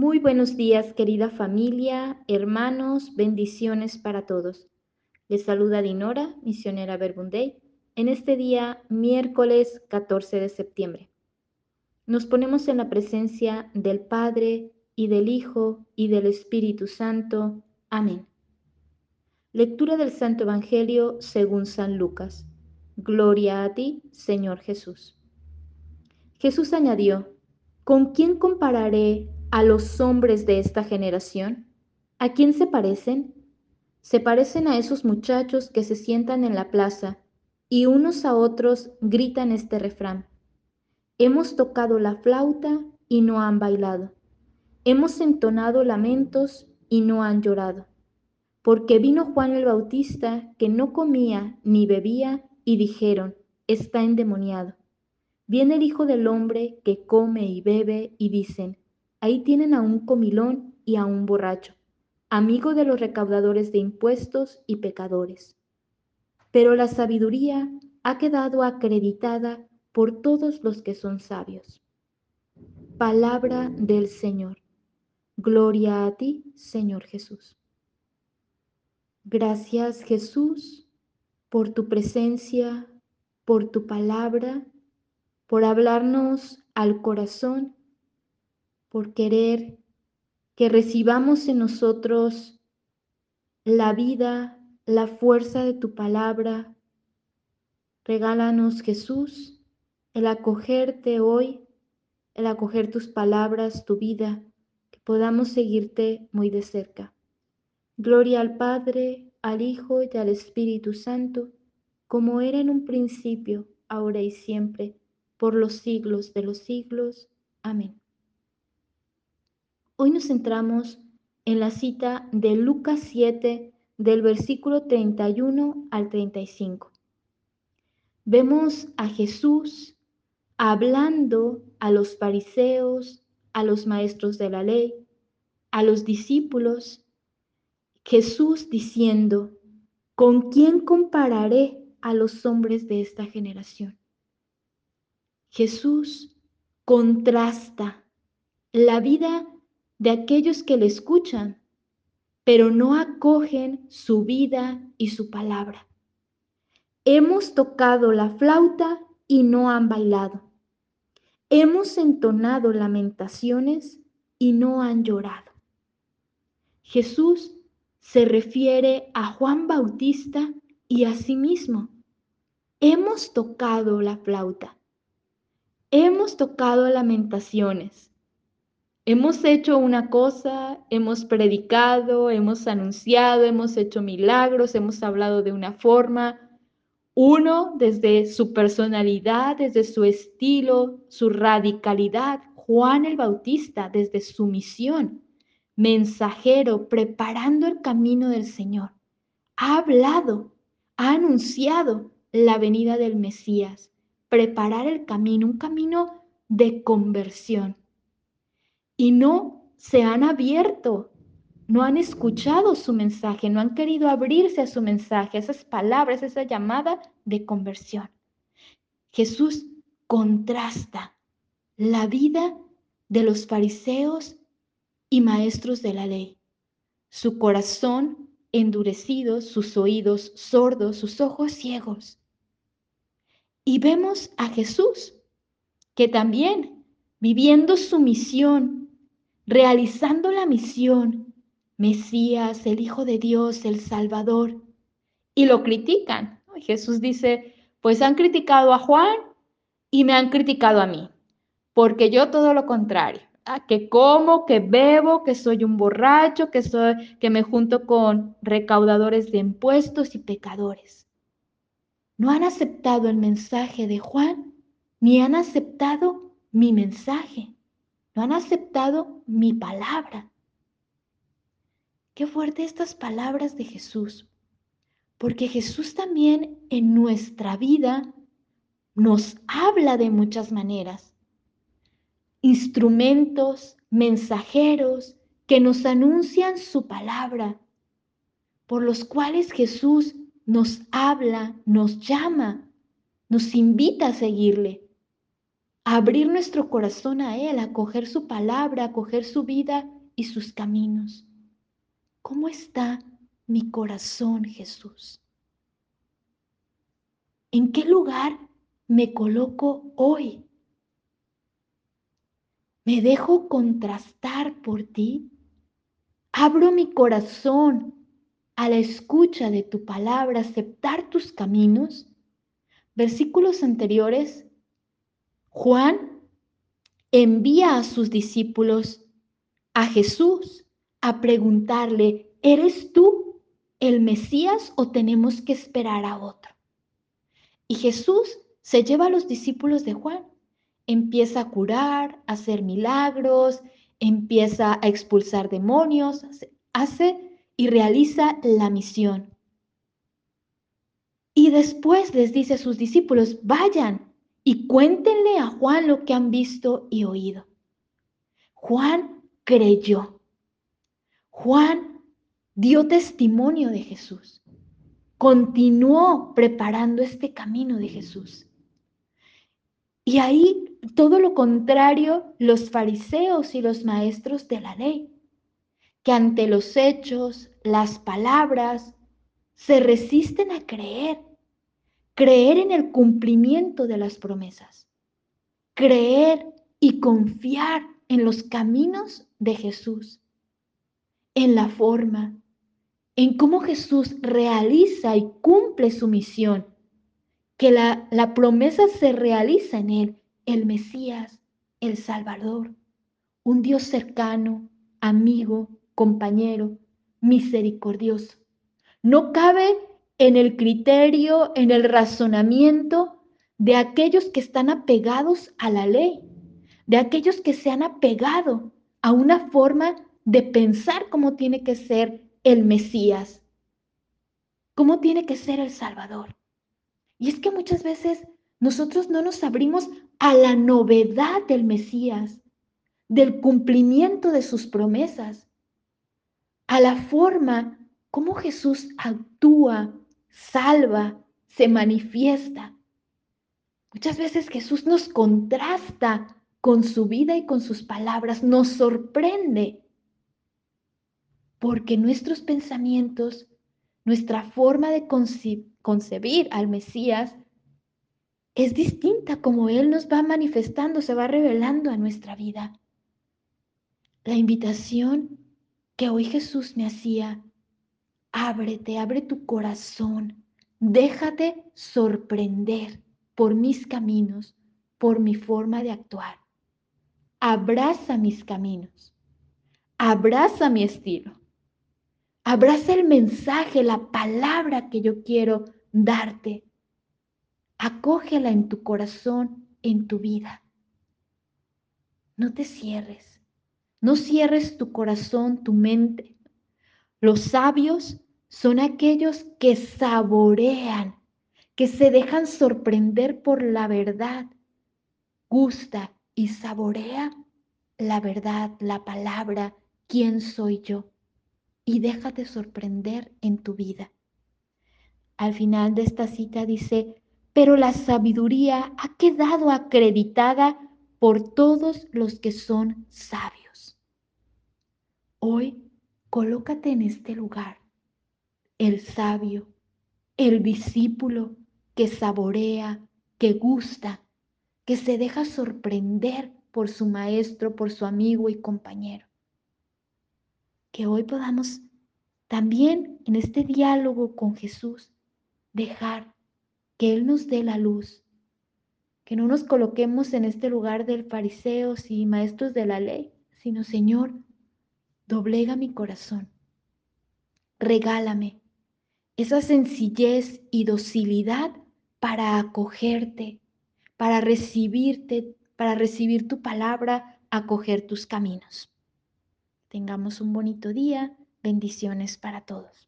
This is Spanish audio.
Muy buenos días, querida familia, hermanos, bendiciones para todos. Les saluda Dinora, misionera Verbunday, en este día, miércoles 14 de septiembre. Nos ponemos en la presencia del Padre y del Hijo y del Espíritu Santo. Amén. Lectura del Santo Evangelio según San Lucas. Gloria a ti, Señor Jesús. Jesús añadió, ¿con quién compararé a los hombres de esta generación? ¿A quién se parecen? Se parecen a esos muchachos que se sientan en la plaza y unos a otros gritan este refrán. Hemos tocado la flauta y no han bailado. Hemos entonado lamentos y no han llorado. Porque vino Juan el Bautista que no comía ni bebía y dijeron, está endemoniado. Viene el Hijo del Hombre que come y bebe y dicen, Ahí tienen a un comilón y a un borracho, amigo de los recaudadores de impuestos y pecadores. Pero la sabiduría ha quedado acreditada por todos los que son sabios. Palabra del Señor. Gloria a ti, Señor Jesús. Gracias, Jesús, por tu presencia, por tu palabra, por hablarnos al corazón por querer que recibamos en nosotros la vida, la fuerza de tu palabra. Regálanos, Jesús, el acogerte hoy, el acoger tus palabras, tu vida, que podamos seguirte muy de cerca. Gloria al Padre, al Hijo y al Espíritu Santo, como era en un principio, ahora y siempre, por los siglos de los siglos. Amén. Hoy nos centramos en la cita de Lucas 7 del versículo 31 al 35. Vemos a Jesús hablando a los fariseos, a los maestros de la ley, a los discípulos, Jesús diciendo, ¿con quién compararé a los hombres de esta generación? Jesús contrasta la vida de aquellos que le escuchan, pero no acogen su vida y su palabra. Hemos tocado la flauta y no han bailado. Hemos entonado lamentaciones y no han llorado. Jesús se refiere a Juan Bautista y a sí mismo. Hemos tocado la flauta. Hemos tocado lamentaciones Hemos hecho una cosa, hemos predicado, hemos anunciado, hemos hecho milagros, hemos hablado de una forma. Uno desde su personalidad, desde su estilo, su radicalidad. Juan el Bautista desde su misión, mensajero, preparando el camino del Señor. Ha hablado, ha anunciado la venida del Mesías, preparar el camino, un camino de conversión y no se han abierto, no han escuchado su mensaje, no han querido abrirse a su mensaje, esas palabras, esa llamada de conversión. Jesús contrasta la vida de los fariseos y maestros de la ley. Su corazón endurecido, sus oídos sordos, sus ojos ciegos. Y vemos a Jesús, que también, viviendo su misión, realizando la misión, Mesías, el Hijo de Dios, el Salvador, y lo critican. Jesús dice, pues han criticado a Juan y me han criticado a mí, porque yo todo lo contrario, que como, que bebo, que soy un borracho, que, soy, que me junto con recaudadores de impuestos y pecadores. No han aceptado el mensaje de Juan, ni han aceptado mi mensaje han aceptado mi palabra. Qué fuerte estas palabras de Jesús, porque Jesús también en nuestra vida nos habla de muchas maneras. Instrumentos, mensajeros que nos anuncian su palabra, por los cuales Jesús nos habla, nos llama, nos invita a seguirle abrir nuestro corazón a Él, a coger su palabra, a coger su vida y sus caminos. ¿Cómo está mi corazón, Jesús? ¿En qué lugar me coloco hoy? ¿Me dejo contrastar por ti? ¿Abro mi corazón a la escucha de tu palabra, aceptar tus caminos? Versículos anteriores, Juan envía a sus discípulos a Jesús a preguntarle, ¿eres tú el Mesías o tenemos que esperar a otro? Y Jesús se lleva a los discípulos de Juan, empieza a curar, a hacer milagros, empieza a expulsar demonios, hace y realiza la misión. Y después les dice a sus discípulos, vayan y cuéntenle a Juan lo que han visto y oído. Juan creyó. Juan dio testimonio de Jesús. Continuó preparando este camino de Jesús. Y ahí todo lo contrario los fariseos y los maestros de la ley, que ante los hechos, las palabras, se resisten a creer creer en el cumplimiento de las promesas, creer y confiar en los caminos de Jesús, en la forma, en cómo Jesús realiza y cumple su misión, que la, promesa se realiza en Él, el Mesías, el Salvador, un Dios cercano, amigo, compañero, misericordioso. No cabe en el criterio, en el razonamiento de aquellos que están apegados a la ley, de aquellos que se han apegado a una forma de pensar cómo tiene que ser el Mesías, cómo tiene que ser el Salvador. Y es que muchas veces nosotros no nos abrimos a la novedad del Mesías, del cumplimiento de sus promesas, a la forma como Jesús actúa salva, se manifiesta. Muchas veces Jesús nos contrasta con su vida y con sus palabras, nos sorprende, porque nuestros pensamientos, nuestra forma de concebir al Mesías es distinta como Él nos va manifestando, se va revelando a nuestra vida. La invitación que hoy Jesús me hacía Ábrete, abre tu corazón. Déjate sorprender por mis caminos, por mi forma de actuar. Abraza mis caminos. Abraza mi estilo. Abraza el mensaje, la palabra que yo quiero darte. Acógela en tu corazón, en tu vida. No te cierres. No cierres tu corazón, tu mente. Los sabios son aquellos que saborean, que se dejan sorprender por la verdad. Gusta y saborea la verdad, la palabra, quién soy yo. Y déjate sorprender en tu vida. Al final de esta cita dice, pero la sabiduría ha quedado acreditada por todos los que son sabios. Hoy, colócate en este lugar el sabio, el discípulo que saborea, que gusta, que se deja sorprender por su maestro, por su amigo y compañero. Que hoy podamos también en este diálogo con Jesús dejar que Él nos dé la luz, que no nos coloquemos en este lugar del fariseos y maestros de la ley, sino Señor, doblega mi corazón, regálame esa sencillez y docilidad para acogerte, para recibirte, para recibir tu palabra, acoger tus caminos. Tengamos un bonito día. Bendiciones para todos.